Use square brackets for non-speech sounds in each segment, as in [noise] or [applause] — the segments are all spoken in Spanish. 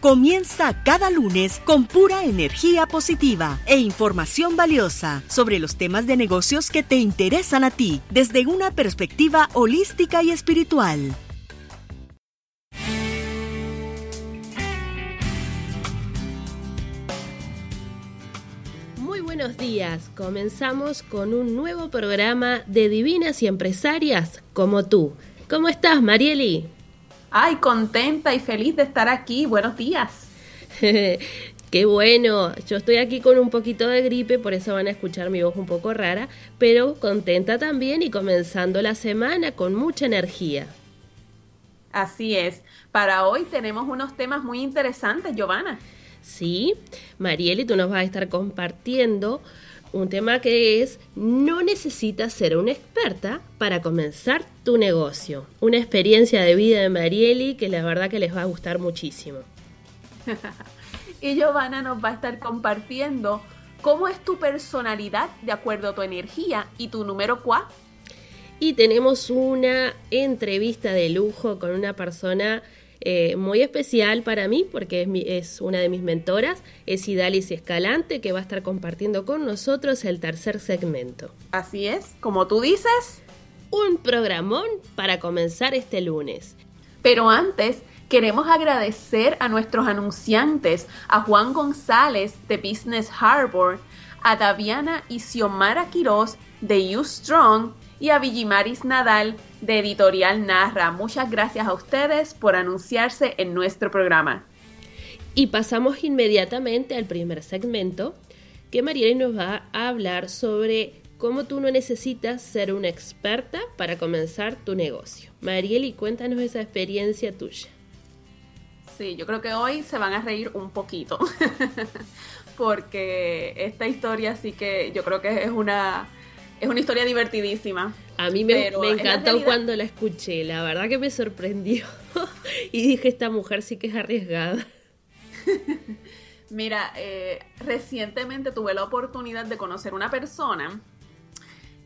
Comienza cada lunes con pura energía positiva e información valiosa sobre los temas de negocios que te interesan a ti desde una perspectiva holística y espiritual. buenos días. Comenzamos con un nuevo programa de Divinas y Empresarias como tú. ¿Cómo estás, Marieli? Ay, contenta y feliz de estar aquí. Buenos días. [laughs] Qué bueno, yo estoy aquí con un poquito de gripe, por eso van a escuchar mi voz un poco rara, pero contenta también y comenzando la semana con mucha energía. Así es, para hoy tenemos unos temas muy interesantes, Giovanna. Sí, Marieli, tú nos vas a estar compartiendo un tema que es no necesitas ser una experta para comenzar tu negocio. Una experiencia de vida de Marieli que la verdad que les va a gustar muchísimo. [laughs] y Giovanna nos va a estar compartiendo cómo es tu personalidad de acuerdo a tu energía y tu número cuá. Y tenemos una entrevista de lujo con una persona eh, muy especial para mí porque es, es, una de mis mentoras, es Idalis Escalante, que va a estar compartiendo con nosotros el tercer segmento. Así es, como tú dices. Un programón para comenzar este lunes. Pero antes, queremos agradecer a nuestros anunciantes, a Juan González de Business Harbor, a Daviana y Xiomara Quiroz de You Strong y a Villimaris Nadal de Editorial Narra. Muchas gracias a ustedes por anunciarse en nuestro programa. Y pasamos inmediatamente al primer segmento, que Marieli nos va a hablar sobre cómo tú no necesitas ser una experta para comenzar tu negocio. Marieli, cuéntanos esa experiencia tuya. Sí, yo creo que hoy se van a reír un poquito, [laughs] porque esta historia sí que yo creo que es una es una historia divertidísima. A mí me, encantó cuando la escuché, la verdad que me sorprendió. [laughs] y dije, esta mujer sí que es arriesgada. [laughs] Mira, eh, recientemente tuve la oportunidad de conocer una persona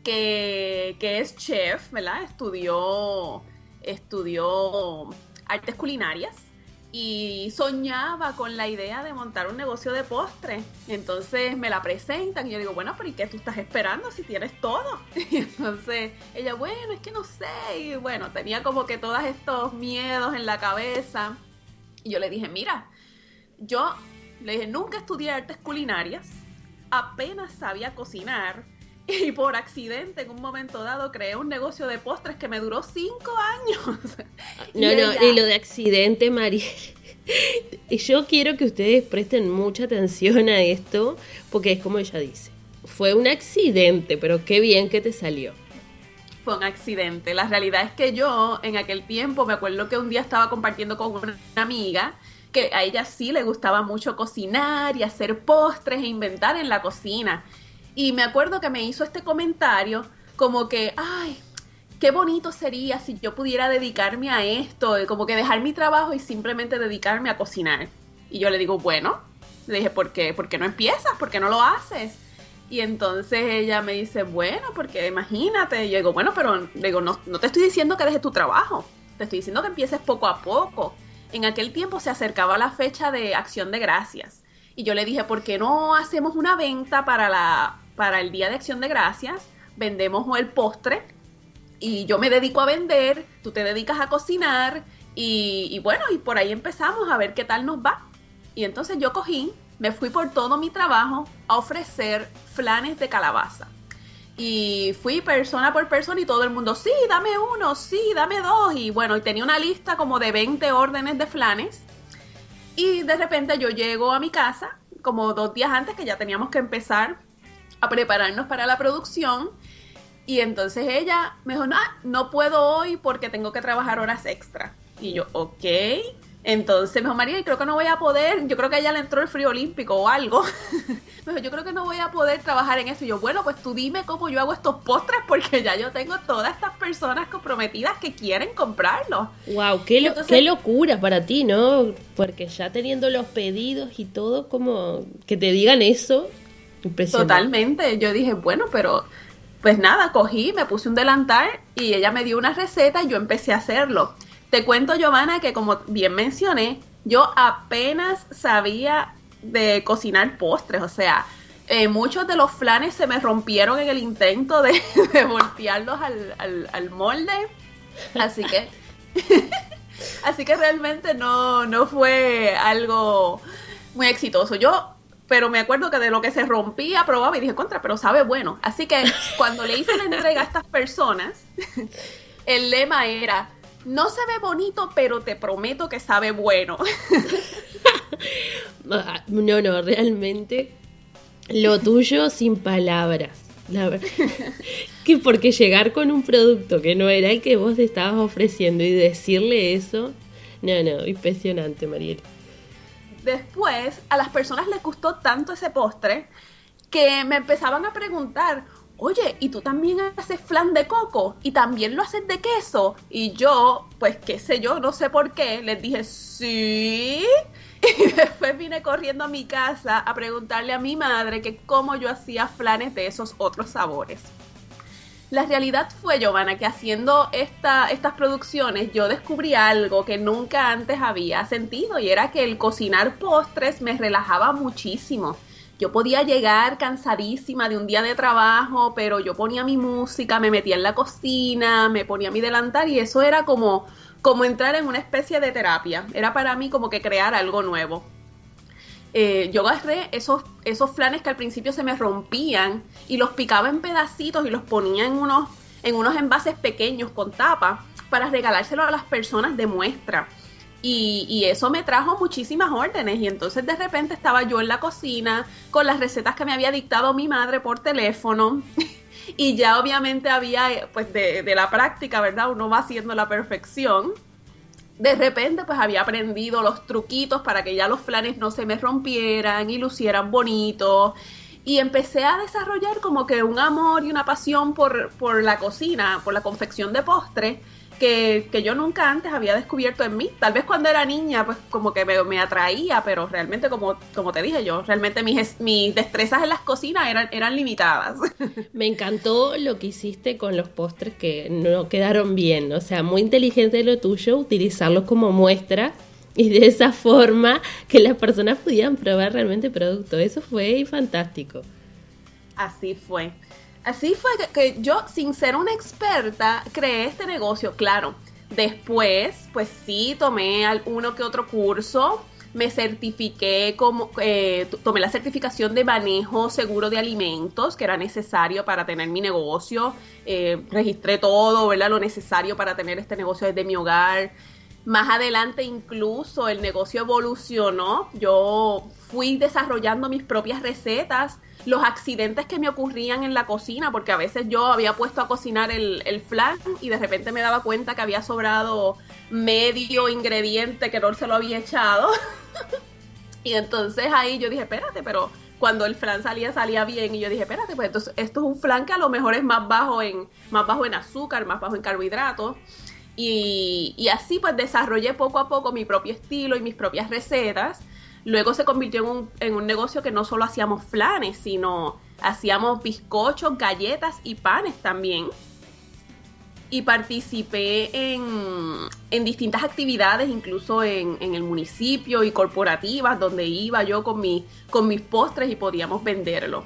que, que es chef, ¿verdad? Estudió, estudió artes culinarias y soñaba con la idea de montar un negocio de postre. Entonces me la presentan y yo digo, bueno, pero ¿y qué tú estás esperando si tienes todo? [laughs] Y entonces ella, bueno, es que no sé. Y bueno, tenía como que todos estos miedos en la cabeza. Y yo le dije, mira, yo le dije, nunca estudié artes culinarias, apenas sabía cocinar. [laughs] Y por accidente, en un momento dado, creé un negocio de postres que me duró cinco años. [laughs] No, no, y lo de accidente, María. [laughs] Yo quiero que ustedes presten mucha atención a esto, porque es como ella dice. Fue un accidente, pero qué bien que te salió. Fue un accidente. La realidad es que yo, en aquel tiempo, me acuerdo que un día estaba compartiendo con una amiga que a ella sí le gustaba mucho cocinar y hacer postres e inventar en la cocina. Y me acuerdo que me hizo este comentario como que, ay, qué bonito sería si yo pudiera dedicarme a esto, como que dejar mi trabajo y simplemente dedicarme a cocinar. Y yo le digo, bueno, le dije, ¿por qué? ¿Por qué no empiezas? ¿Por qué no lo haces? Y entonces ella me dice, bueno, porque imagínate. Y yo digo, bueno, pero digo, no, no te estoy diciendo que dejes tu trabajo, te estoy diciendo que empieces poco a poco. En aquel tiempo se acercaba la fecha de acción de gracias. Y yo le dije, ¿por qué no hacemos una venta para la para el Día de Acción de Gracias, vendemos el postre y yo me dedico a vender, tú te dedicas a cocinar y, bueno, y por ahí empezamos a ver qué tal nos va. Y entonces yo cogí, me fui por todo mi trabajo a ofrecer flanes de calabaza. Y fui persona por persona y todo el mundo, sí, dame uno, sí, dame dos. Y bueno, y tenía una lista como de 20 órdenes de flanes. Y de repente yo llego a mi casa, como dos días antes que ya teníamos que empezar a prepararnos para la producción. Y entonces ella me dijo, no, no puedo hoy porque tengo que trabajar horas extra. Y yo, ok. Entonces me dijo, María, creo que no voy a poder, yo creo que a ella le entró el frío olímpico o algo. [laughs] me dijo, yo creo que no voy a poder trabajar en eso. Y yo, bueno, pues tú dime cómo yo hago estos postres porque ya yo tengo todas estas personas comprometidas que quieren comprarlos. Wow, qué, qué locura para ti, ¿no? Porque ya teniendo los pedidos y todo, como que te digan eso. Totalmente, yo dije, bueno, pero pues nada, cogí, me puse un delantal y ella me dio una receta y yo empecé a hacerlo. Te cuento, Giovanna, que como bien mencioné, yo apenas sabía de cocinar postres, o sea, eh, muchos de los flanes se me rompieron en el intento de, [laughs] voltearlos al, molde, así que, [laughs] así que realmente no, no fue algo muy exitoso. Yo pero me acuerdo que de lo que se rompía probaba y dije contra, pero sabe bueno. Así que cuando le hice la entrega a estas personas, [laughs] el lema era no se ve bonito, pero te prometo que sabe bueno. [laughs] no, no, realmente lo tuyo sin palabras. La [laughs] que porque llegar con un producto que no era el que vos estabas ofreciendo y decirle eso, no, no, impresionante, Mariel. Después, a las personas les gustó tanto ese postre que me empezaban a preguntar, oye, ¿y tú también haces flan de coco? ¿Y también lo haces de queso? Y yo, pues qué sé yo, no sé por qué, les dije, sí. [laughs] Y después vine corriendo a mi casa a preguntarle a mi madre que cómo yo hacía flanes de esos otros sabores. La realidad fue, Giovanna, que haciendo esta, estas producciones yo descubrí algo que nunca antes había sentido y era que el cocinar postres me relajaba muchísimo yo podía llegar cansadísima de un día de trabajo, pero yo ponía mi música, me metía en la cocina, me ponía mi delantal y eso era como, como entrar en una especie de terapia. Era para mí como que crear algo nuevo. Eh, yo agarré esos, esos flanes que al principio se me rompían y los picaba en pedacitos y los ponía en unos, en unos envases pequeños con tapa para regalárselo a las personas de muestra. Y, eso me trajo muchísimas órdenes y entonces de repente estaba yo en la cocina con las recetas que me había dictado mi madre por teléfono [laughs] y ya obviamente había pues de, de la práctica, ¿verdad? Uno va haciendo la perfección. De repente pues había aprendido los truquitos para que ya los flanes no se me rompieran y lucieran bonitos. Y empecé a desarrollar como que un amor y una pasión por, por la cocina, por la confección de postres que, yo nunca antes había descubierto en mí. Tal vez cuando era niña, pues como que me, atraía, pero realmente, como, como te dije yo, realmente mis, mis destrezas en las cocinas eran, eran limitadas. [laughs] Me encantó lo que hiciste con los postres que no quedaron bien. O sea, muy inteligente lo tuyo, utilizarlos como muestra y de esa forma que las personas pudieran probar realmente el producto. Eso fue fantástico. Así fue. Así fue que, yo, sin ser una experta, creé este negocio, claro. Después, pues sí, tomé uno que otro curso, me certifiqué como, eh, tomé la certificación de manejo seguro de alimentos que era necesario para tener mi negocio, eh, registré todo, ¿verdad? Lo necesario para tener este negocio desde mi hogar. Más adelante incluso el negocio evolucionó, yo fui desarrollando mis propias recetas, los accidentes que me ocurrían en la cocina, porque a veces yo había puesto a cocinar el, flan y de repente me daba cuenta que había sobrado medio ingrediente que no se lo había echado. [laughs] y entonces ahí yo dije, espérate, pero cuando el flan salía, salía bien. Y yo dije, espérate, pues entonces esto es un flan que a lo mejor es más bajo en, más bajo en azúcar, más bajo en carbohidratos. Y, y así pues desarrollé poco a poco mi propio estilo y mis propias recetas Luego se convirtió en un, en un negocio que no solo hacíamos flanes, sino hacíamos bizcochos, galletas y panes también. Y participé en, en distintas actividades, incluso en, en, el municipio y corporativas, donde iba yo con, mi, con mis postres y podíamos venderlo.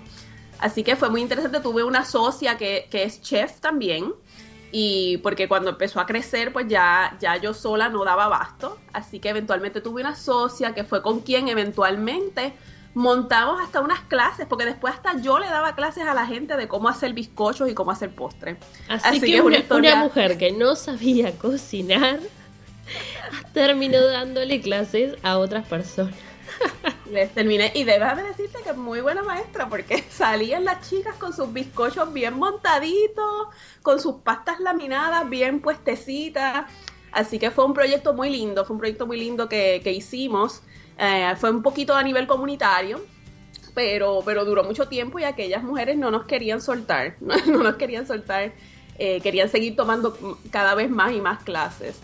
Así que fue muy interesante. Tuve una socia que, que es chef también y porque cuando empezó a crecer, pues ya, ya yo sola no daba abasto, así que eventualmente tuve una socia que fue con quien eventualmente montamos hasta unas clases, porque después hasta yo le daba clases a la gente de cómo hacer bizcochos y cómo hacer postres. Así, que, una, una, mujer que no sabía [laughs] cocinar terminó dándole clases a otras personas. Les terminé, y de decirte que es muy buena maestra, porque [laughs] salían las chicas con sus bizcochos bien montaditos, con sus pastas laminadas bien puestecitas. Así que fue un proyecto muy lindo, fue un proyecto muy lindo que, que hicimos. Eh, fue un poquito a nivel comunitario, pero, pero duró mucho tiempo y aquellas mujeres no nos querían soltar, [laughs] no, nos querían soltar, eh, querían seguir tomando cada vez más y más clases.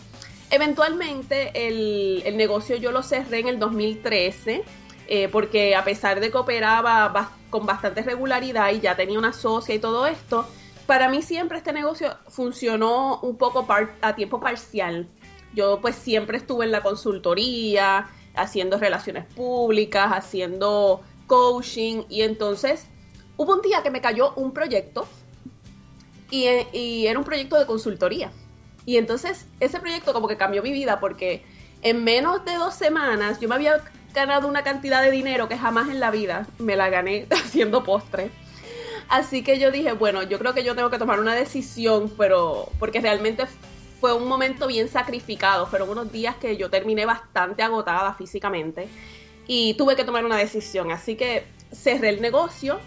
Eventualmente el, el negocio yo lo cerré en el 2013 eh, porque a pesar de que operaba con bastante regularidad y ya tenía una socia y todo esto, para mí siempre este negocio funcionó un poco a tiempo parcial. Yo pues siempre estuve en la consultoría, haciendo relaciones públicas, haciendo coaching y entonces hubo un día que me cayó un proyecto y, y, era un proyecto de consultoría. Y entonces ese proyecto como que cambió mi vida porque en menos de dos semanas yo me había ganado una cantidad de dinero que jamás en la vida me la gané [laughs] haciendo postre. Así que yo dije, bueno, yo creo que yo tengo que tomar una decisión, pero porque realmente fue un momento bien sacrificado. Fueron unos días que yo terminé bastante agotada físicamente y tuve que tomar una decisión. Así que cerré el negocio,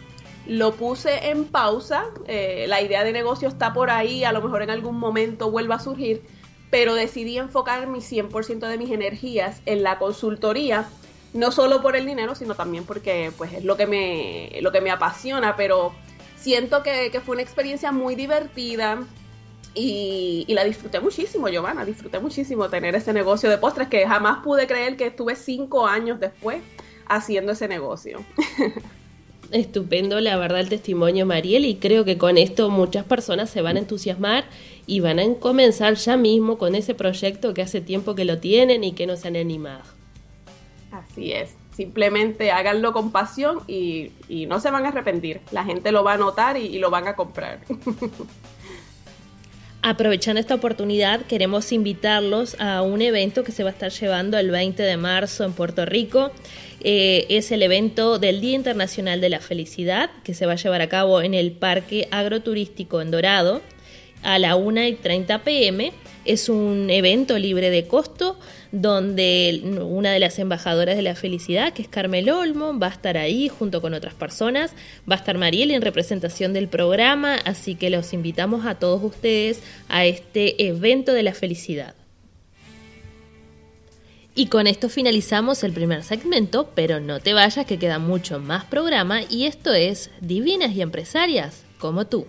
lo puse en pausa. Eh, la idea de negocio está por ahí, a lo mejor en algún momento vuelva a surgir, pero decidí enfocar mi 100% de mis energías en la consultoría. No solo por el dinero, sino también porque pues, es lo que, me, lo que me apasiona, pero siento que, fue una experiencia muy divertida, y, la disfruté muchísimo, Giovanna, disfruté muchísimo tener ese negocio de postres que jamás pude creer que estuve cinco años después haciendo ese negocio. [laughs] Estupendo, la verdad, el testimonio, Mariel, y creo que con esto muchas personas se van a entusiasmar y van a comenzar ya mismo con ese proyecto que hace tiempo que lo tienen y que no se han animado. Así es, simplemente háganlo con pasión y, no se van a arrepentir. La gente lo va a notar y, lo van a comprar. [laughs] Aprovechando esta oportunidad, queremos invitarlos a un evento que se va a estar llevando el 20 de marzo en Puerto Rico. Eh, es el evento del Día Internacional de la Felicidad, que se va a llevar a cabo en el Parque Agroturístico en Dorado a la 1 y 30 pm. Es un evento libre de costo donde una de las embajadoras de la felicidad, que es Carmel Olmo, va a estar ahí junto con otras personas, va a estar Mariel en representación del programa, así que los invitamos a todos ustedes a este evento de la felicidad. Y con esto finalizamos el primer segmento, pero no te vayas que queda mucho más programa y esto es Divinas y Empresarias como tú.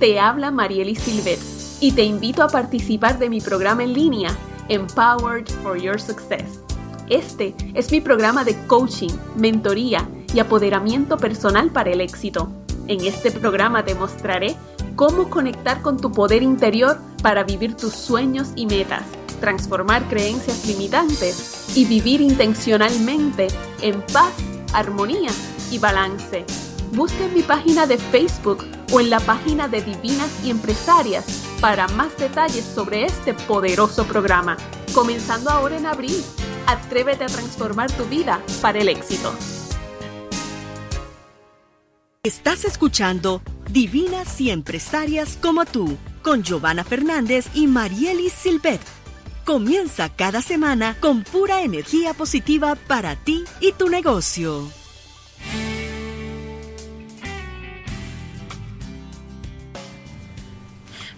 te habla Marieli Silvet y te invito a participar de mi programa en línea Empowered for Your Success. Este es mi programa de coaching, mentoría y apoderamiento personal para el éxito. En este programa te mostraré cómo conectar con tu poder interior para vivir tus sueños y metas, transformar creencias limitantes y vivir intencionalmente en paz, armonía y balance. Busca en mi página de Facebook o en la página de Divinas y Empresarias para más detalles sobre este poderoso programa. Comenzando ahora en abril, atrévete a transformar tu vida para el éxito. Estás escuchando Divinas y Empresarias como tú, con Giovanna Fernández y Marielis Silvet. Comienza cada semana con pura energía positiva para ti y tu negocio.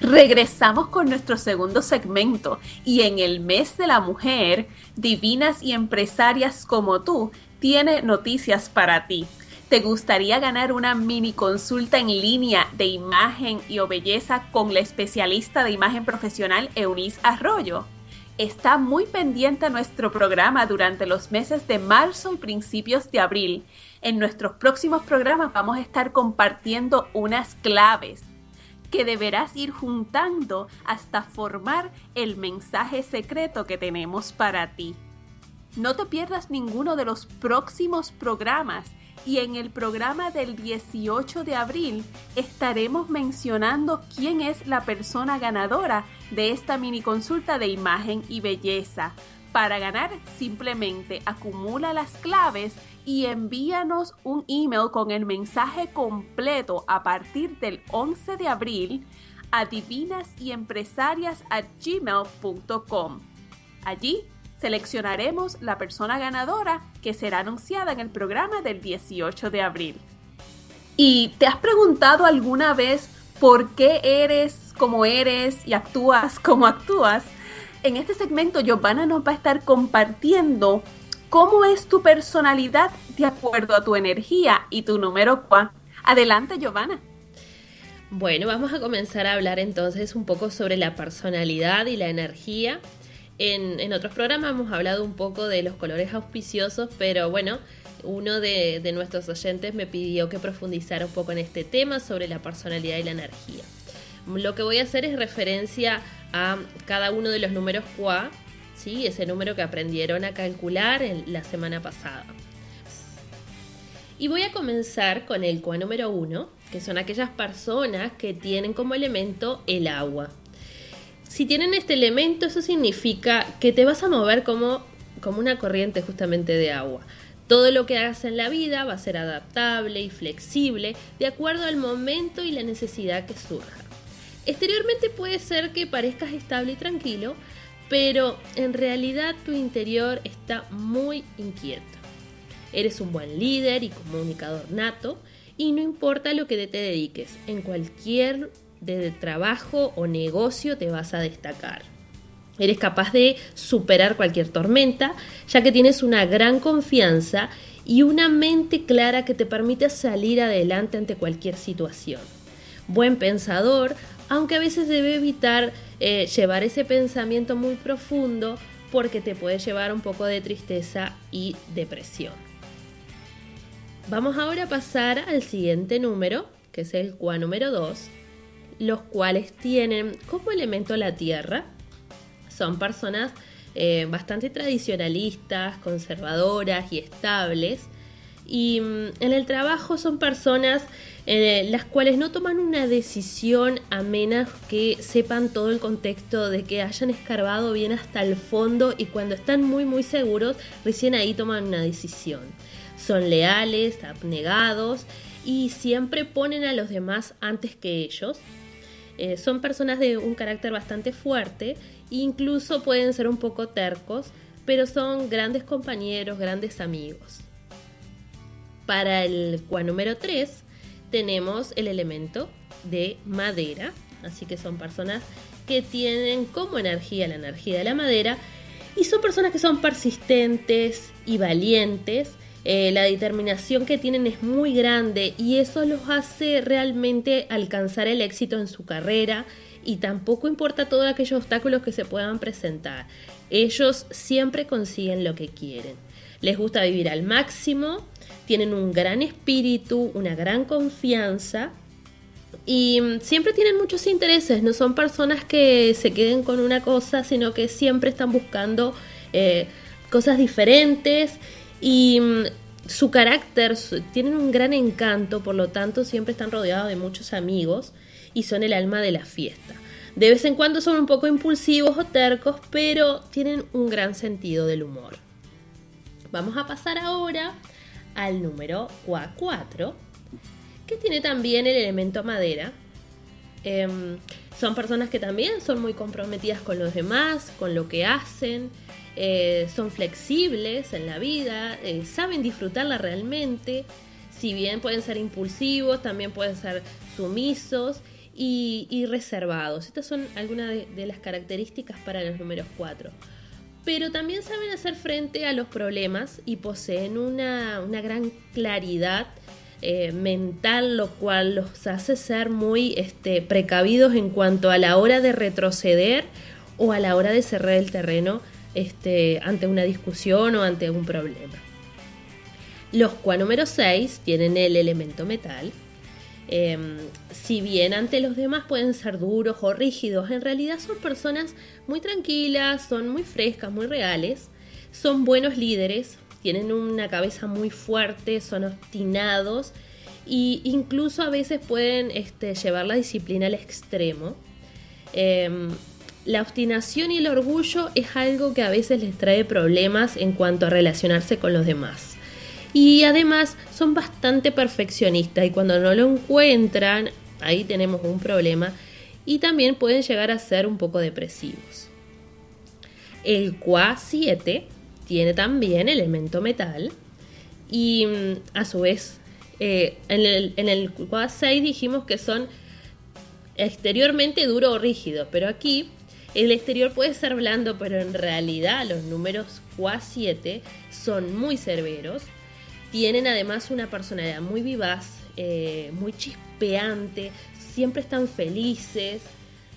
Regresamos con nuestro segundo segmento y en el mes de la mujer, divinas y empresarias como tú, tiene noticias para ti. ¿Te gustaría ganar una mini consulta en línea de imagen y belleza con la especialista de imagen profesional Eunice Arroyo? Está muy pendiente nuestro programa durante los meses de marzo y principios de abril. En nuestros próximos programas vamos a estar compartiendo unas claves que deberás ir juntando hasta formar el mensaje secreto que tenemos para ti. No te pierdas ninguno de los próximos programas y en el programa del 18 de abril estaremos mencionando quién es la persona ganadora de esta mini consulta de imagen y belleza. Para ganar simplemente acumula las claves y envíanos un email con el mensaje completo a partir del 11 de abril a gmail.com Allí seleccionaremos la persona ganadora que será anunciada en el programa del 18 de abril. ¿Y te has preguntado alguna vez por qué eres como eres y actúas como actúas? En este segmento Giovanna nos va a estar compartiendo cómo es tu personalidad de acuerdo a tu energía y tu número cuá. Adelante Giovanna. Bueno, vamos a comenzar a hablar entonces un poco sobre la personalidad y la energía en, otros programas hemos hablado un poco de los colores auspiciosos, pero bueno, uno de, nuestros oyentes me pidió que profundizara un poco en este tema sobre la personalidad y la energía. Lo que voy a hacer es referencia a cada uno de los números QA, ¿sí? ese número que aprendieron a calcular en la semana pasada. Y voy a comenzar con el QA número 1, que son aquellas personas que tienen como elemento el agua. Si tienen este elemento, eso significa que te vas a mover como, como una corriente justamente de agua. Todo lo que hagas en la vida va a ser adaptable y flexible de acuerdo al momento y la necesidad que surja. Exteriormente puede ser que parezcas estable y tranquilo, pero en realidad tu interior está muy inquieto. Eres un buen líder y comunicador nato y no importa lo que te dediques, en cualquier trabajo o negocio te vas a destacar. Eres capaz de superar cualquier tormenta, ya que tienes una gran confianza y una mente clara que te permite salir adelante ante cualquier situación. Buen pensador, aunque a veces debe evitar eh, llevar ese pensamiento muy profundo porque te puede llevar un poco de tristeza y depresión. Vamos ahora a pasar al siguiente número, que es el QA número 2, los cuales tienen como elemento la tierra. Son personas eh, bastante tradicionalistas, conservadoras y estables. Y mm, en el trabajo son personas eh, las cuales no toman una decisión a menos que sepan todo el contexto de que hayan escarbado bien hasta el fondo y cuando están muy muy seguros recién ahí toman una decisión. Son leales, abnegados y siempre ponen a los demás antes que ellos eh, son personas de un carácter bastante fuerte, incluso pueden ser un poco tercos, pero son grandes compañeros, grandes amigos. Para el cuá número 3 tenemos el elemento de madera, así que son personas que tienen como energía la energía de la madera y son personas que son persistentes y valientes eh, la determinación que tienen es muy grande y eso los hace realmente alcanzar el éxito en su carrera y tampoco importa todos aquellos obstáculos que se puedan presentar. Ellos siempre consiguen lo que quieren. Les gusta vivir al máximo, tienen un gran espíritu, una gran confianza y mm, siempre tienen muchos intereses. No son personas que se queden con una cosa, sino que siempre están buscando eh, cosas diferentes y mm, su carácter, tienen un gran encanto, por lo tanto siempre están rodeados de muchos amigos y son el alma de la fiesta. De vez en cuando son un poco impulsivos o tercos, pero tienen un gran sentido del humor. Vamos a pasar ahora al número 4, que tiene también el elemento madera. Em, son personas que también son muy comprometidas con los demás, con lo que hacen, eh, son flexibles en la vida, eh, saben disfrutarla realmente, si bien pueden ser impulsivos, también pueden ser sumisos y, reservados. Estas son algunas de, las características para los números 4. Pero también saben hacer frente a los problemas y poseen una, gran claridad eh, mental, lo cual los hace ser muy este, precavidos en cuanto a la hora de retroceder o a la hora de cerrar el terreno este, ante una discusión o ante un problema. Los QA número 6 tienen el elemento metal. Em, si bien ante los demás pueden ser duros o rígidos, en realidad son personas muy tranquilas, son muy frescas, muy reales, son buenos líderes, tienen una cabeza muy fuerte, son obstinados e incluso a veces pueden este, llevar la disciplina al extremo. Em, la obstinación y el orgullo es algo que a veces les trae problemas en cuanto a relacionarse con los demás. Y además son bastante perfeccionistas y cuando no lo encuentran, ahí tenemos un problema. Y también pueden llegar a ser un poco depresivos. El QA 7 tiene también elemento metal y mm, a su vez eh, en, el, en el QA 6 dijimos que son exteriormente duro o rígido, pero aquí el exterior puede ser blando, pero en realidad los números QA 7 son muy severos. Tienen además una personalidad muy vivaz, eh, muy chispeante, siempre están felices,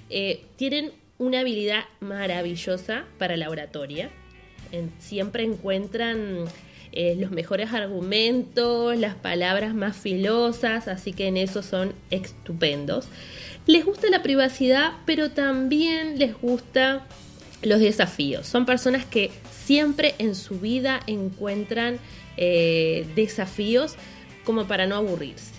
eh, tienen una habilidad maravillosa para la oratoria. siempre encuentran eh, los mejores argumentos, las palabras más filosas, así que en eso son estupendos. Les gusta la privacidad, pero también les gusta los desafíos. Son personas que siempre en su vida encuentran eh, desafíos como para no aburrirse.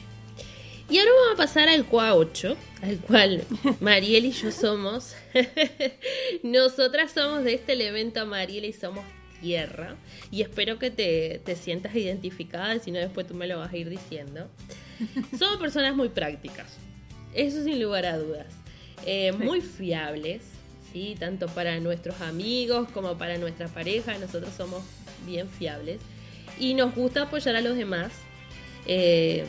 Y ahora vamos a pasar al QA 8, al cual [laughs] Mariel y yo somos. [laughs] Nosotras somos de este elemento Mariel y somos tierra. Y espero que te, te sientas identificada, si no después tú me lo vas a ir diciendo. [laughs] Somos personas muy prácticas eso sin lugar a dudas. Eh, muy fiables, ¿sí? tanto para nuestros amigos como para nuestra pareja. Nosotros somos bien fiables y nos gusta apoyar a los demás. Eh,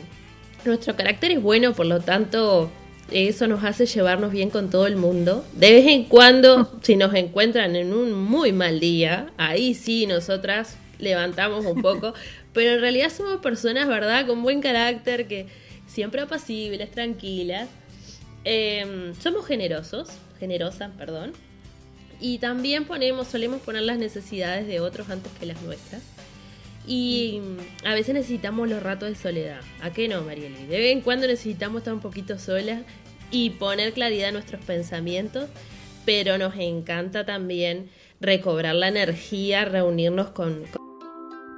nuestro carácter es bueno, por lo tanto, eso nos hace llevarnos bien con todo el mundo. De vez en cuando, [laughs] si nos encuentran en un muy mal día, ahí sí nosotras levantamos un poco, [laughs] pero en realidad somos personas, ¿verdad?, con buen carácter, que siempre apacibles, tranquilas. Em, somos generosos, generosas, perdón. Y también ponemos, solemos poner las necesidades de otros antes que las nuestras. Y a veces necesitamos los ratos de soledad. ¿A qué no, Marieli? De vez en cuando necesitamos estar un poquito solas y poner claridad a nuestros pensamientos, pero nos encanta también recobrar la energía, reunirnos con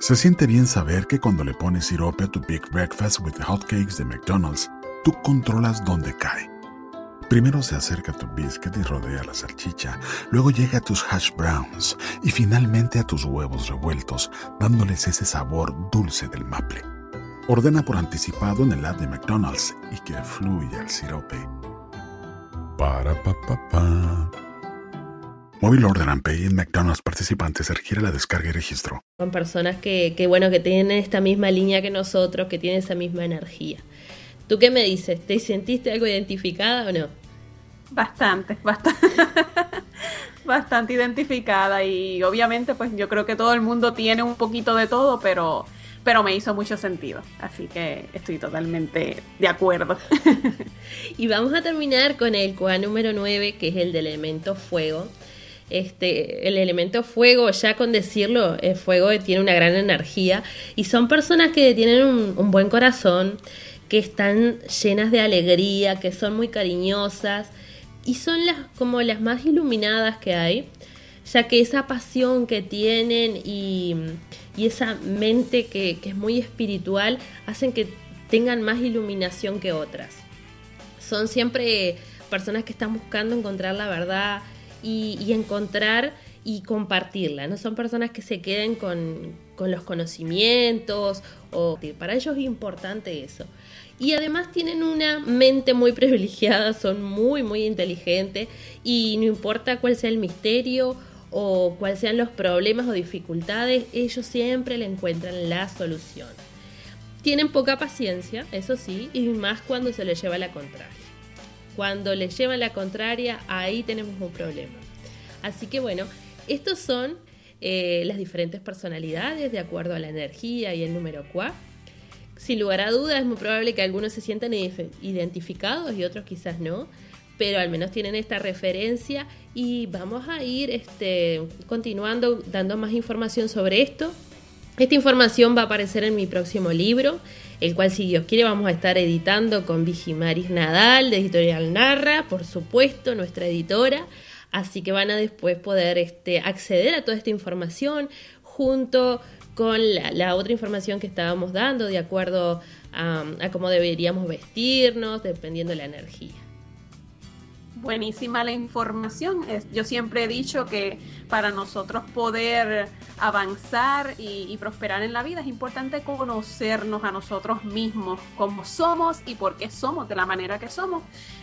se siente bien saber que cuando le pones sirope a tu Big Breakfast with Hotcakes de McDonald's, tú controlas dónde cae. Primero se acerca a tu biscuit y rodea la salchicha, luego llega a tus hash browns y finalmente a tus huevos revueltos, dándoles ese sabor dulce del maple. Ordena por anticipado en el app de McDonald's y que fluya el sirope. Para pa pa pa. Móvil Order and Pay en McDonald's participantes requiere la descarga y registro. Son personas que, que, bueno, que tienen esta misma línea que nosotros, que tienen esa misma energía. ¿Tú qué me dices? ¿Te sentiste algo identificada o no? Bastante, bastante. [laughs] bastante identificada y obviamente pues yo creo que todo el mundo tiene un poquito de todo, pero pero me hizo mucho sentido. Así que estoy totalmente de acuerdo. [laughs] y vamos a terminar con el QA número 9, que es el del elemento fuego. Este, el elemento fuego, ya con decirlo, el fuego tiene una gran energía y son personas que tienen un, buen corazón, que están llenas de alegría, que son muy cariñosas y son las como las más iluminadas que hay, ya que esa pasión que tienen y, esa mente que, que es muy espiritual hacen que tengan más iluminación que otras. Son siempre personas que están buscando encontrar la verdad, y, encontrar y compartirla. No son personas que se queden con, con los conocimientos o para ellos es importante eso. Y además tienen una mente muy privilegiada, son muy, muy inteligentes y no importa cuál sea el misterio o cuáles sean los problemas o dificultades, ellos siempre le encuentran la solución. Tienen poca paciencia, eso sí, y más cuando se les lleva la contraria. Cuando le llevan la contraria, ahí tenemos un problema. Así que bueno, estos son eh, las diferentes personalidades de acuerdo a la energía y el número QA. Sin lugar a dudas, es muy probable que algunos se sientan identificados y otros quizás no, pero al menos tienen esta referencia y vamos a ir este, continuando dando más información sobre esto. Esta información va a aparecer en mi próximo libro, el cual si Dios quiere vamos a estar editando con Vigimaris Nadal de Editorial Narra, por supuesto, nuestra editora. Así que van a después poder este, acceder a toda esta información junto con la, otra información que estábamos dando de acuerdo a, cómo deberíamos vestirnos, dependiendo de la energía. Buenísima la información. Yo siempre he dicho que para nosotros poder avanzar y, prosperar en la vida es importante conocernos a nosotros mismos, cómo somos y por qué somos de la manera que somos,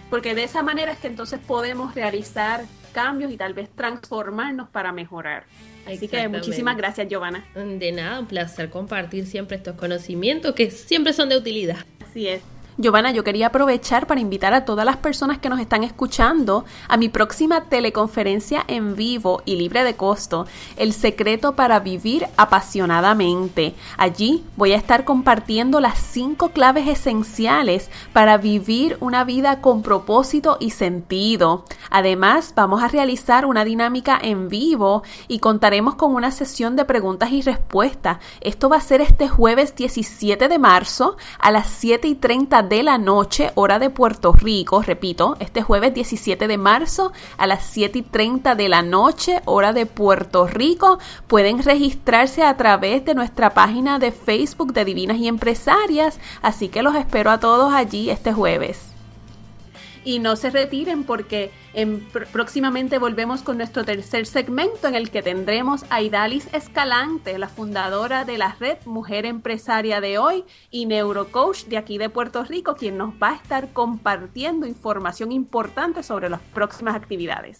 porque de esa manera es que entonces podemos realizar cambios y tal vez transformarnos para mejorar. Así que muchísimas gracias, Giovanna. De nada, un placer compartir siempre estos conocimientos que siempre son de utilidad. Así es. Giovanna, yo quería aprovechar para invitar a todas las personas que nos están escuchando a mi próxima teleconferencia en vivo y libre de costo, El secreto para vivir apasionadamente. Allí voy a estar compartiendo las cinco claves esenciales para vivir una vida con propósito y sentido. Además, vamos a realizar una dinámica en vivo y contaremos con una sesión de preguntas y respuestas. Esto va a ser este jueves 17 de marzo a las 7 y 30 de la noche, hora de Puerto Rico, repito, este jueves 17 de marzo a las 7 y 30 de la noche, hora de Puerto Rico. Pueden registrarse a través de nuestra página de Facebook de Divinas y Empresarias, así que los espero a todos allí este jueves y no se retiren porque en, próximamente volvemos con nuestro tercer segmento en el que tendremos a Idalis Escalante, la fundadora de la red Mujer Empresaria de hoy y neurocoach de aquí de Puerto Rico, quien nos va a estar compartiendo información importante sobre las próximas actividades.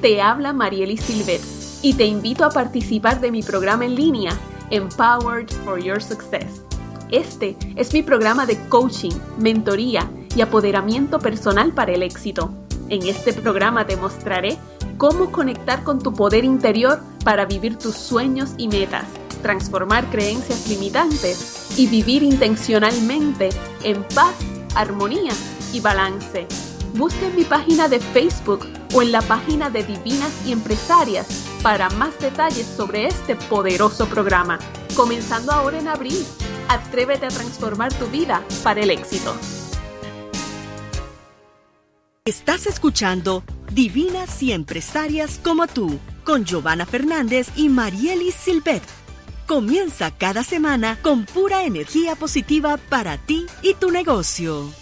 te habla Marieli Silvet y te invito a participar de mi programa en línea Empowered for Your Success este es mi programa de coaching, mentoría y apoderamiento personal para el éxito. En este programa te mostraré cómo conectar con tu poder interior para vivir tus sueños y metas, transformar creencias limitantes y vivir intencionalmente en paz, armonía y balance. Busca en mi página de Facebook o en la página de Divinas y Empresarias para más detalles sobre este poderoso programa, comenzando ahora en abril Atrévete a transformar tu vida para el éxito. Estás escuchando Divinas y Empresarias como tú, con Giovanna Fernández y Marielis Silvet. Comienza cada semana con pura energía positiva para ti y tu negocio.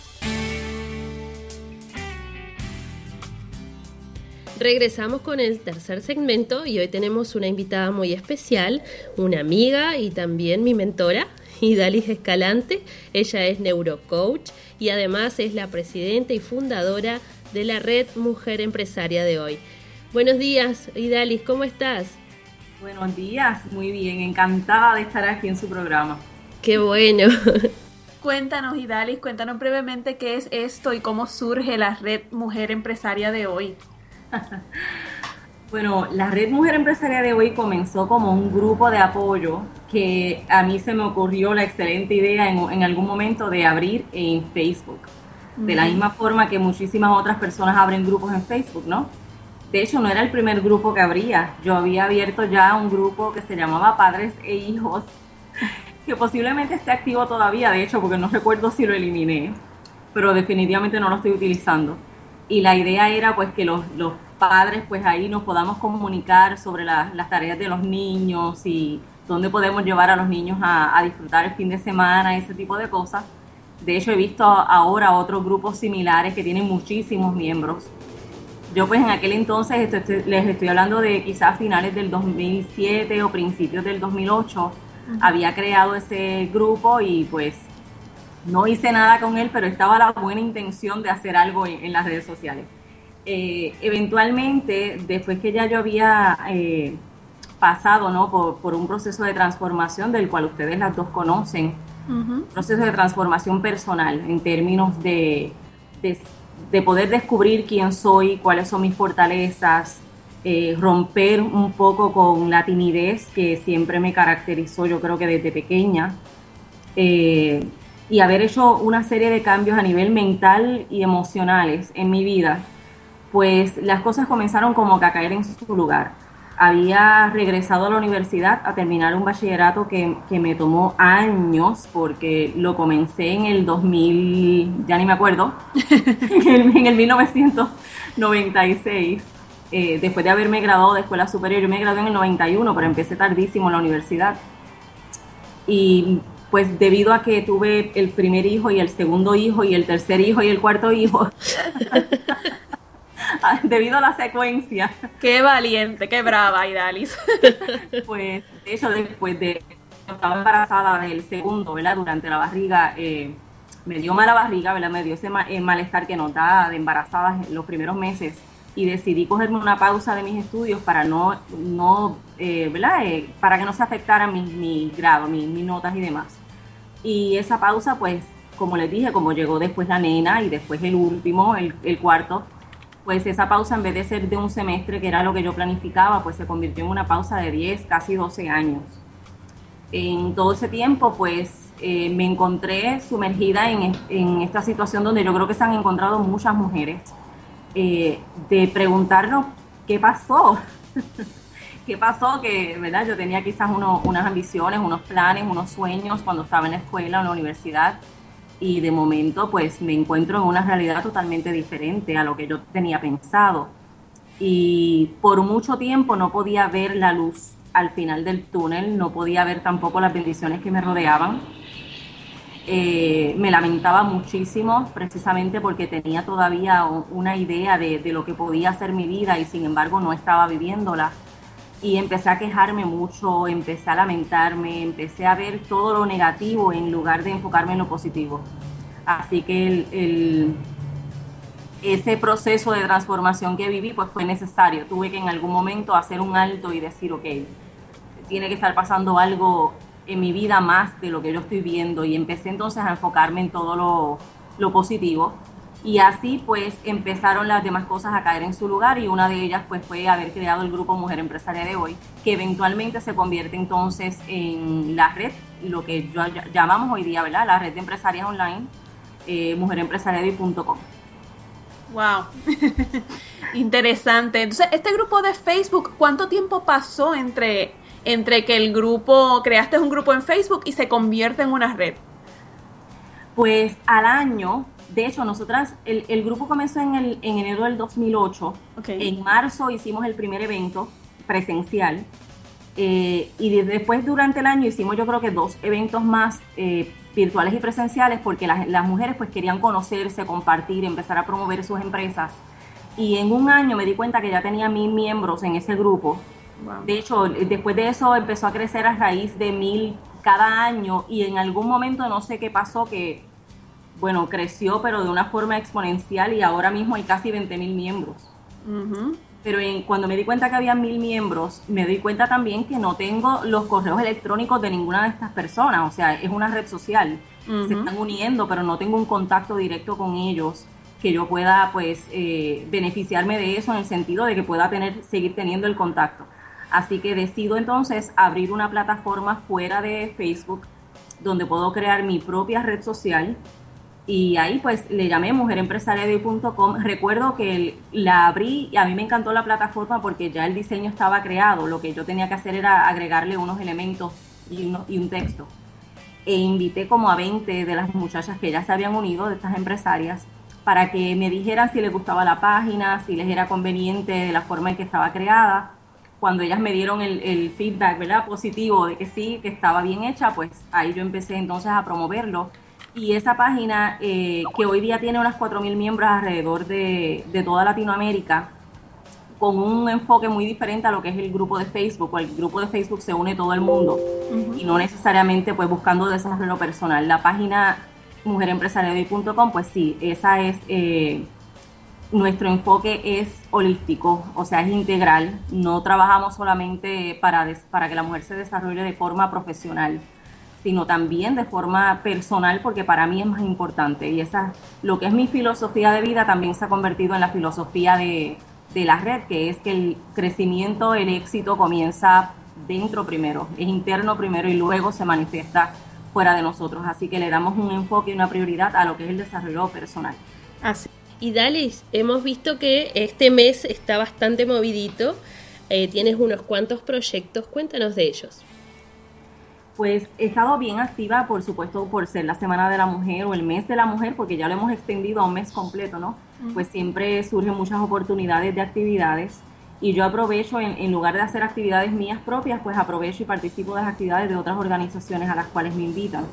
Regresamos con el tercer segmento y hoy tenemos una invitada muy especial, una amiga y también mi mentora, [laughs] Idalis Escalante. Ella es neurocoach y además es la presidenta y fundadora de la Red Mujer Empresaria de hoy. Buenos días, Idalis, ¿cómo estás? Buenos días, muy bien, encantada de estar aquí en su programa. Qué bueno. [laughs] Cuéntanos, Idalis, cuéntanos brevemente qué es esto y cómo surge la Red Mujer Empresaria de hoy. [laughs] Bueno, la Red Mujer Empresaria de hoy comenzó como un grupo de apoyo que a mí se me ocurrió la excelente idea en, algún momento de abrir en Facebook. De la misma forma que muchísimas otras personas abren grupos en Facebook, ¿no? De hecho, no era el primer grupo que abría. Yo había abierto ya un grupo que se llamaba Padres e Hijos, [laughs] que posiblemente esté activo todavía, de hecho, porque no recuerdo si lo eliminé, pero definitivamente no lo estoy utilizando. Y la idea era pues que los, los padres, pues ahí nos podamos comunicar sobre las tareas de los niños y dónde podemos llevar a los niños a, disfrutar el fin de semana, ese tipo de cosas. De hecho, he visto ahora otros grupos similares que tienen muchísimos miembros. Yo pues en aquel entonces, les estoy hablando de quizás finales del 2007 o principios del 2008, había creado ese grupo y pues no hice nada con él, pero estaba la buena intención de hacer algo en, las redes sociales. Eh, eventualmente, después que ya yo había eh, pasado ¿no? Por, un proceso de transformación del cual ustedes las dos conocen, un proceso de transformación personal en términos de, de, poder descubrir quién soy, cuáles son mis fortalezas, eh, romper un poco con la timidez que siempre me caracterizó, yo creo que desde pequeña, eh, y haber hecho una serie de cambios a nivel mental y emocionales en mi vida, pues las cosas comenzaron como que a caer en su lugar había regresado a la universidad a terminar un bachillerato que, me tomó años porque lo comencé en el 2000, ya ni me acuerdo, [laughs] en, el, 1996. Eh, después de haberme graduado de escuela superior, yo me gradué en el 91, pero empecé tardísimo en la universidad. Y pues debido a que tuve el primer hijo y el segundo hijo y el tercer hijo y el cuarto hijo, [laughs] debido a la secuencia. Qué valiente, qué brava, Idalis. [laughs] pues, de hecho, después de estaba embarazada del segundo, ¿verdad? Durante la barriga, eh, me dio mala barriga, ¿verdad? Me dio ese eh, malestar que notaba de embarazada en los primeros meses y decidí cogerme una pausa de mis estudios para no, no eh, ¿verdad? para que no se afectaran mi, mi grado, mis notas y demás. Y esa pausa, pues, como les dije, como llegó después la nena y después el último, el, el cuarto, pues esa pausa en vez de ser de un semestre, que era lo que yo planificaba, pues se convirtió en una pausa de 10, casi 12 años. En todo ese tiempo, pues eh, me encontré sumergida en, esta situación donde yo creo que se han encontrado muchas mujeres, eh, de preguntarnos qué pasó, [laughs] qué pasó, que verdad yo tenía quizás unas ambiciones, unos planes, unos sueños cuando estaba en la escuela, en la universidad, y de momento pues me encuentro en una realidad totalmente diferente a lo que yo tenía pensado. Y por mucho tiempo no podía ver la luz al final del túnel, no podía ver tampoco las bendiciones que me rodeaban. Eh, me lamentaba muchísimo precisamente porque tenía todavía una idea de, de lo que podía ser mi vida y sin embargo no estaba viviéndola y empecé a quejarme mucho, empecé a lamentarme, empecé a ver todo lo negativo en lugar de enfocarme en lo positivo. Así que el, ese proceso de transformación que viví pues fue necesario. Tuve que en algún momento hacer un alto y decir, ok, tiene que estar pasando algo en mi vida más de lo que yo estoy viendo y empecé entonces a enfocarme en todo lo, lo positivo y así pues empezaron las demás cosas a caer en su lugar y una de ellas pues fue haber creado el grupo Mujer Empresaria de hoy, que eventualmente se convierte entonces en la red, lo que llamamos hoy día, ¿verdad? La red de empresarias online, eh, mujerempresariadehoy.com. Wow, [laughs] interesante. Entonces, este grupo de Facebook, ¿cuánto tiempo pasó entre, entre que el grupo, creaste un grupo en Facebook y se convierte en una red? Pues al año de hecho, nosotras, el, grupo comenzó en, el, en enero del 2008. En marzo hicimos el primer evento presencial. Eh, y después durante el año hicimos yo creo que dos eventos más eh, virtuales y presenciales porque las, mujeres pues querían conocerse, compartir, empezar a promover sus empresas. Y en un año me di cuenta que ya tenía mil miembros en ese grupo. De hecho, después de eso empezó a crecer a raíz de mil cada año y en algún momento no sé qué pasó que bueno, creció, pero de una forma exponencial y ahora mismo hay casi 20 mil miembros. Pero cuando me di cuenta que había mil miembros, me di cuenta también que no tengo los correos electrónicos de ninguna de estas personas. O sea, es una red social. Se están uniendo, pero no tengo un contacto directo con ellos que yo pueda, pues, eh, beneficiarme de eso en el sentido de que pueda tener, seguir teniendo el contacto. Así que decido entonces abrir una plataforma fuera de Facebook donde puedo crear mi propia red social y ahí pues le llamé mujerempresariadehoy.com. Recuerdo que la abrí y a mí me encantó la plataforma porque ya el diseño estaba creado. Lo que yo tenía que hacer era agregarle unos elementos y, y un texto. E invité como a 20 de las muchachas que ya se habían unido, de estas empresarias, para que me dijeran si les gustaba la página, si les era conveniente de la forma en que estaba creada. Cuando ellas me dieron el, el feedback ¿verdad? positivo de que sí, que estaba bien hecha, pues ahí yo empecé entonces a promoverlo y esa página eh, que hoy día tiene unas 4.000 miembros alrededor de, toda Latinoamérica, con un enfoque muy diferente a lo que es el grupo de Facebook. O el grupo de Facebook se une todo el mundo y no necesariamente pues buscando desarrollo personal. La página mujerempresariadoy.com, pues sí, esa es eh, nuestro enfoque es holístico, o sea, es integral. No trabajamos solamente para, para que la mujer se desarrolle de forma profesional, sino también de forma personal, porque para mí es más importante. Y esa, lo que es mi filosofía de vida también se ha convertido en la filosofía de, de la red, que es que el crecimiento, el éxito comienza dentro primero, es interno primero y luego se manifiesta fuera de nosotros. Así que le damos un enfoque y una prioridad a lo que es el desarrollo personal. Así. Y Dalis, hemos visto que este mes está bastante movidito. Eh, tienes unos cuantos proyectos, cuéntanos de ellos. Pues he estado bien activa, por supuesto, por ser la Semana de la Mujer o el mes de la Mujer, porque ya lo hemos extendido a un mes completo, ¿no? Pues siempre surgen muchas oportunidades de actividades y yo aprovecho, en, en, lugar de hacer actividades mías propias, pues aprovecho y participo de las actividades de otras organizaciones a las cuales me invitan.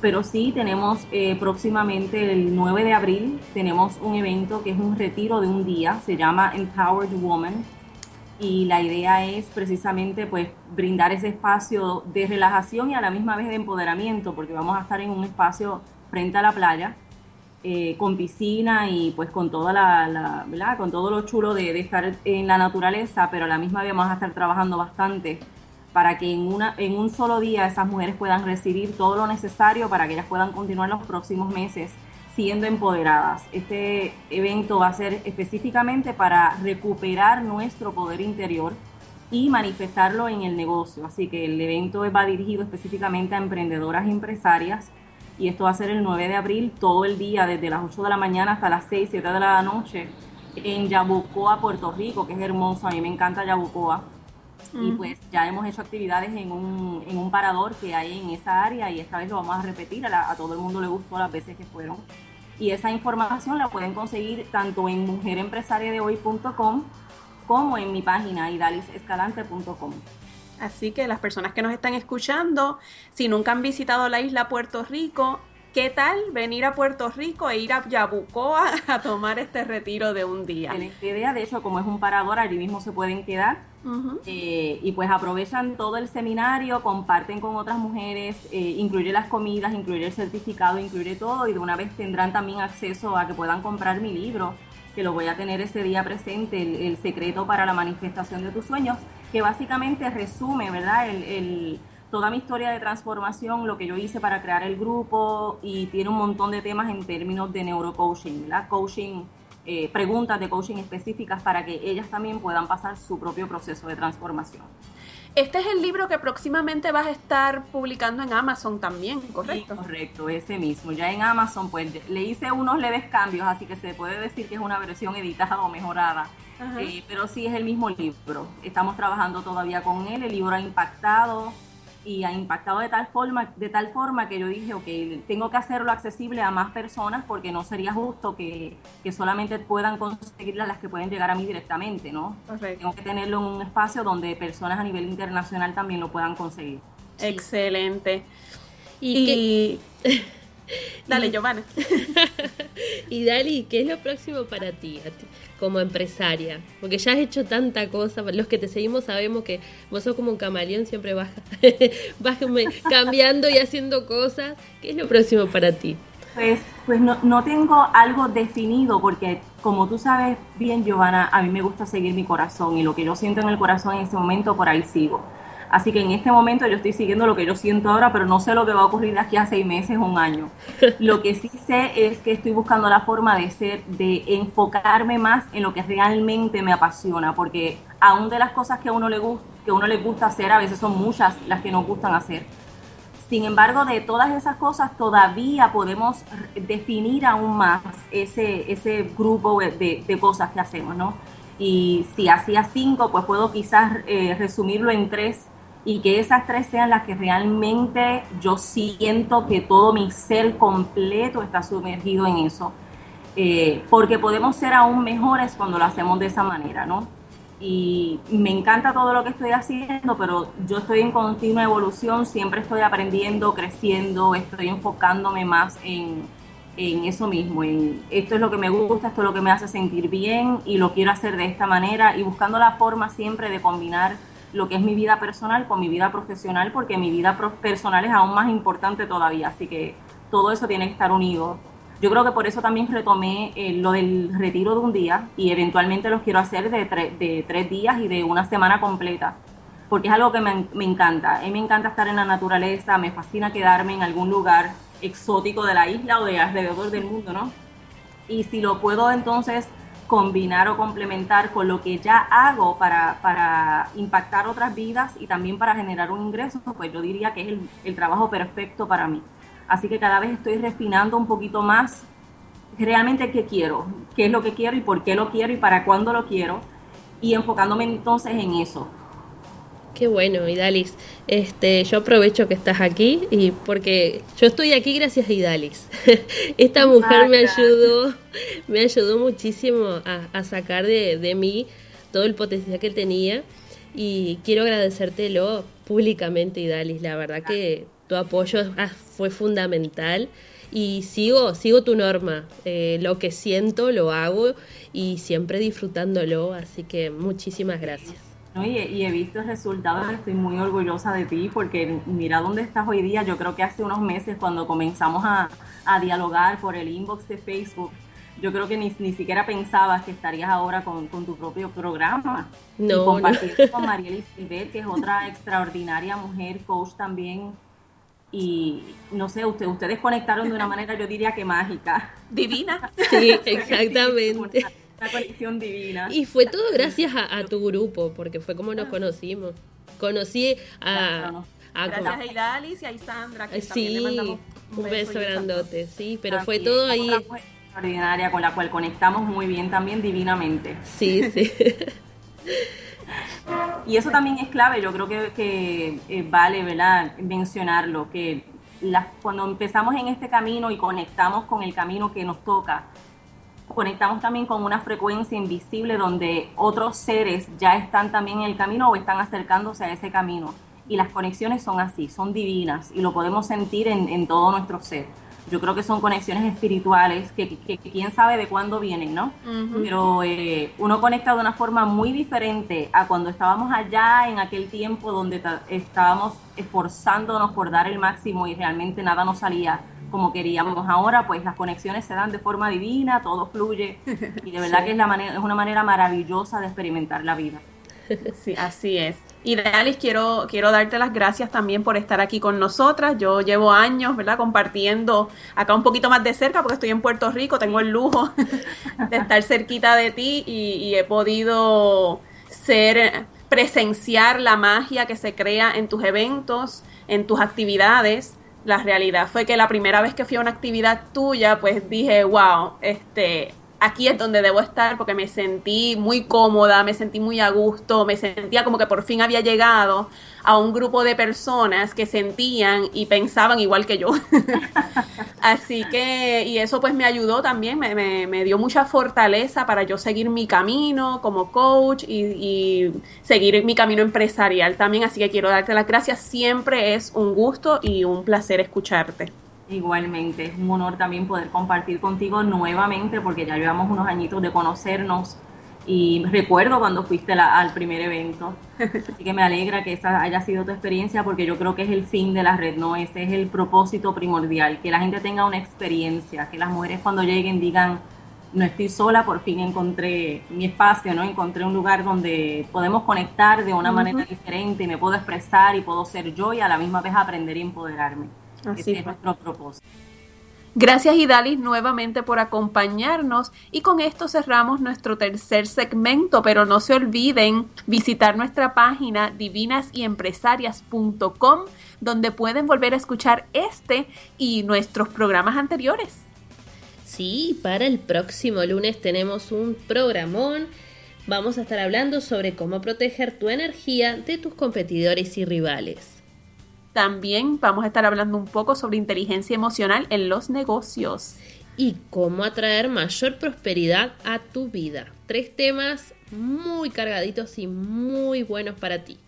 Pero sí tenemos eh, próximamente el 9 de abril, tenemos un evento que es un retiro de un día, se llama Empowered Woman. Y la idea es precisamente pues brindar ese espacio de relajación y a la misma vez de empoderamiento, porque vamos a estar en un espacio frente a la playa, eh, con piscina y pues con toda la, ¿verdad? con todo lo chulo de, de, estar en la naturaleza, pero a la misma vez vamos a estar trabajando bastante para que en, una, en un solo día esas mujeres puedan recibir todo lo necesario para que ellas puedan continuar los próximos meses siendo empoderadas. Este evento va a ser específicamente para recuperar nuestro poder interior y manifestarlo en el negocio. Así que el evento va dirigido específicamente a emprendedoras y empresarias y esto va a ser el 9 de abril, todo el día, desde las 8 de la mañana hasta las 6, 7 de la noche, en Yabucoa, Puerto Rico, que es hermoso, a mí me encanta Yabucoa. Y pues ya hemos hecho actividades en un, en un parador que hay en esa área y esta vez lo vamos a repetir, a, todo el mundo le gustó las veces que fueron. Y esa información la pueden conseguir tanto en mujerempresariadehoy.com como en mi página idalisescalante.com. Así que las personas que nos están escuchando, si nunca han visitado la isla Puerto Rico, ¿qué tal venir a Puerto Rico e ir a Yabucoa [laughs] a tomar este retiro de un día? En esta idea, de hecho, como es un parador, allí mismo se pueden quedar eh, y pues aprovechan todo el seminario, comparten con otras mujeres, eh, incluye las comidas, incluye el certificado, incluye todo y de una vez tendrán también acceso a que puedan comprar mi libro, que lo voy a tener ese día presente, el, secreto para la manifestación de tus sueños, que básicamente resume, ¿verdad? El, toda mi historia de transformación, lo que yo hice para crear el grupo y tiene un montón de temas en términos de neurocoaching, ¿verdad? Coaching eh, preguntas de coaching específicas para que ellas también puedan pasar su propio proceso de transformación. Este es el libro que próximamente vas a estar publicando en Amazon también, ¿correcto? Sí, correcto, ese mismo. Ya en Amazon, pues le hice unos leves cambios, así que se puede decir que es una versión editada o mejorada. Eh, pero sí es el mismo libro. Estamos trabajando todavía con él. El libro ha impactado y ha impactado de tal forma, de tal forma que yo dije, ok, tengo que hacerlo accesible a más personas porque no sería justo que, que solamente puedan conseguirlas las que pueden llegar a mí directamente, ¿no? Tengo que tenerlo en un espacio donde personas a nivel internacional también lo puedan conseguir. Excelente. Y, [laughs] [laughs] Dale, Giovanna. [laughs] y Dali, ¿qué es lo próximo para ti? como empresaria? Porque ya has hecho tanta cosa, los que te seguimos sabemos que vos sos como un camaleón, siempre vas, [laughs] vas cambiando y haciendo cosas. ¿Qué es lo próximo para ti? Pues, pues no, no tengo algo definido porque como tú sabes bien, Giovanna, a mí me gusta seguir mi corazón y lo que yo siento en el corazón en ese momento, por ahí sigo. Así que en este momento yo estoy siguiendo lo que yo siento ahora, pero no sé lo que va a ocurrir de aquí a seis meses o un año. [laughs] Lo que sí sé es que estoy buscando la forma de ser, de enfocarme más en lo que realmente me apasiona, porque aún de las cosas que a uno le gusta, que a uno le gusta hacer, a veces son muchas las que nos gustan hacer. Sin embargo, de todas esas cosas todavía podemos definir aún más ese, ese grupo de, de cosas que hacemos, ¿no? Y si hacía cinco, pues puedo quizás eh, resumirlo en tres y que esas tres sean las que realmente yo siento que todo mi ser completo está sumergido en eso. Eh, porque podemos ser aún mejores cuando lo hacemos de esa manera, ¿no? Y me encanta todo lo que estoy haciendo, pero yo estoy en continua evolución, siempre estoy aprendiendo, creciendo, estoy enfocándome más en, en eso mismo, en esto es lo que me gusta, esto es lo que me hace sentir bien y lo quiero hacer de esta manera y buscando la forma siempre de combinar lo que es mi vida personal con mi vida profesional, porque mi vida personal es aún más importante todavía. Así que todo eso tiene que estar unido. Yo creo que por eso también retomé eh, lo del retiro de un día y eventualmente los quiero hacer de, de tres días y de una semana completa, porque es algo que me, me, encanta. A mí me encanta estar en la naturaleza, me fascina quedarme en algún lugar exótico de la isla o de alrededor del mundo, ¿no? Y si lo puedo entonces combinar o complementar con lo que ya hago para, para impactar otras vidas y también para generar un ingreso, pues yo diría que es el, el trabajo perfecto para mí. Así que cada vez estoy refinando un poquito más realmente qué quiero, qué es lo que quiero y por qué lo quiero y para cuándo lo quiero y enfocándome entonces en eso. Qué bueno, Idalis. Este, yo aprovecho que estás aquí y porque yo estoy aquí gracias a Idalis. [laughs] Esta mujer me ayudó, me ayudó muchísimo a, a sacar de, de, mí todo el potencial que tenía y quiero agradecértelo públicamente, Idalis. La verdad que tu apoyo fue fundamental y sigo, sigo tu norma. Eh, lo que siento lo hago y siempre disfrutándolo, así que muchísimas gracias. No, y, y, he visto resultados, estoy muy orgullosa de ti porque mira dónde estás hoy día. Yo creo que hace unos meses cuando comenzamos a, a dialogar por el inbox de Facebook, yo creo que ni, ni siquiera pensabas que estarías ahora con, con tu propio programa. No, y compartir no. con [laughs] Mariela Silver, que es otra extraordinaria mujer, coach también. Y no sé, usted, ustedes conectaron de una manera, yo diría que mágica. Divina. Sí, [laughs] exactamente. Una conexión divina. Y fue todo gracias a, a, tu grupo, porque fue como nos conocimos. Conocí a... a gracias a Idalis y a Isandra, que sí, le mandamos un, un beso, beso grandote, sí, pero fue todo ahí. Extraordinaria con la cual conectamos muy bien también divinamente. Sí, sí. [laughs] y eso también es clave, yo creo que, que eh, vale, ¿verdad? Mencionarlo, que las, cuando empezamos en este camino y conectamos con el camino que nos toca, conectamos también con una frecuencia invisible donde otros seres ya están también en el camino o están acercándose a ese camino. Y las conexiones son así, son divinas y lo podemos sentir en, en todo nuestro ser. Yo creo que son conexiones espirituales que, que, que quién sabe de cuándo vienen, ¿no? Uh -huh. Pero eh, uno conecta de una forma muy diferente a cuando estábamos allá en aquel tiempo donde estábamos esforzándonos por dar el máximo y realmente nada nos salía como queríamos. Ahora pues las conexiones se dan de forma divina, todo fluye y de verdad sí. que es, la manera, es una manera maravillosa de experimentar la vida. [laughs] Sí, así es. Y Dalis, quiero, quiero darte las gracias también por estar aquí con nosotras. Yo llevo años, ¿verdad? Compartiendo acá un poquito más de cerca porque estoy en Puerto Rico, tengo el lujo [laughs] de estar cerquita de ti y, y he podido ser, presenciar la magia que se crea en tus eventos, en tus actividades la realidad fue que la primera vez que fui a una actividad tuya, pues dije, wow, este, aquí es donde debo estar porque me sentí muy cómoda, me sentí muy a gusto, me sentía como que por fin había llegado a un grupo de personas que sentían y pensaban igual que yo. [laughs] Así que, y eso pues me ayudó también, me, me, me, dio mucha fortaleza para yo seguir mi camino como coach y, y seguir mi camino empresarial también. Así que quiero darte las gracias, siempre es un gusto y un placer escucharte. Igualmente, es un honor también poder compartir contigo nuevamente porque ya llevamos unos añitos de conocernos y recuerdo cuando fuiste la, al primer evento, [laughs] así que me alegra que esa haya sido tu experiencia porque yo creo que es el fin de la red, ¿no? Ese es el propósito primordial, que la gente tenga una experiencia, que las mujeres cuando lleguen digan, no estoy sola, por fin encontré mi espacio, ¿no? Encontré un lugar donde podemos conectar de una uh -huh. manera diferente y me puedo expresar y puedo ser yo y a la misma vez aprender y empoderarme. Así Ese es nuestro propósito. Gracias Idalis nuevamente por acompañarnos y con esto cerramos nuestro tercer segmento, pero no se olviden visitar nuestra página divinasyempresarias.com donde pueden volver a escuchar este y nuestros programas anteriores. Sí, para el próximo lunes tenemos un programón. Vamos a estar hablando sobre cómo proteger tu energía de tus competidores y rivales. También vamos a estar hablando un poco sobre inteligencia emocional en los negocios. Y cómo atraer mayor prosperidad a tu vida. Tres temas muy cargaditos y muy buenos para ti.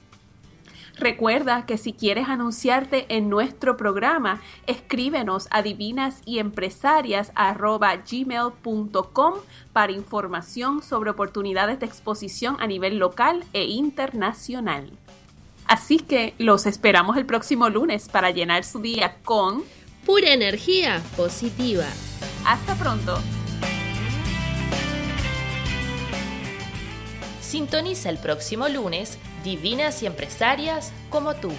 Recuerda que si quieres anunciarte en nuestro programa, escríbenos a divinasyempresarias.gmail.com para información sobre oportunidades de exposición a nivel local e internacional. Así que los esperamos el próximo lunes para llenar su día con Pura energía positiva. Hasta pronto. Sintoniza el próximo lunes Divinas y Empresarias como tú.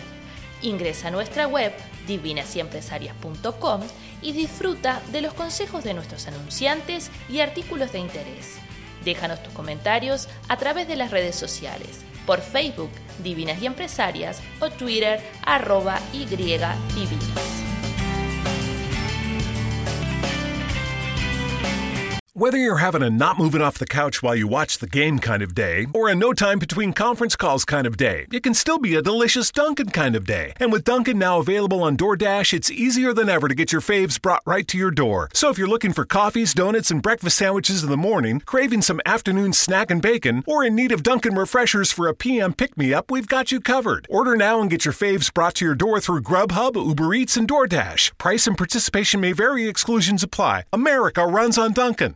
Ingresa a nuestra web divinasyempresarias.com y disfruta de los consejos de nuestros anunciantes y artículos de interés. Déjanos tus comentarios a través de las redes sociales, por Facebook Divinas y Empresarias o Twitter arroba y divinas. Whether you're having a not moving off the couch while you watch the game kind of day, or a no time between conference calls kind of day, it can still be a delicious Dunkin' kind of day. And with Dunkin' now available on DoorDash, it's easier than ever to get your faves brought right to your door. So if you're looking for coffees, donuts, and breakfast sandwiches in the morning, craving some afternoon snack and bacon, or in need of Dunkin' refreshers for a PM pick me up, we've got you covered. Order now and get your faves brought to your door through Grubhub, Uber Eats, and DoorDash. Price and participation may vary, exclusions apply. America runs on Dunkin'.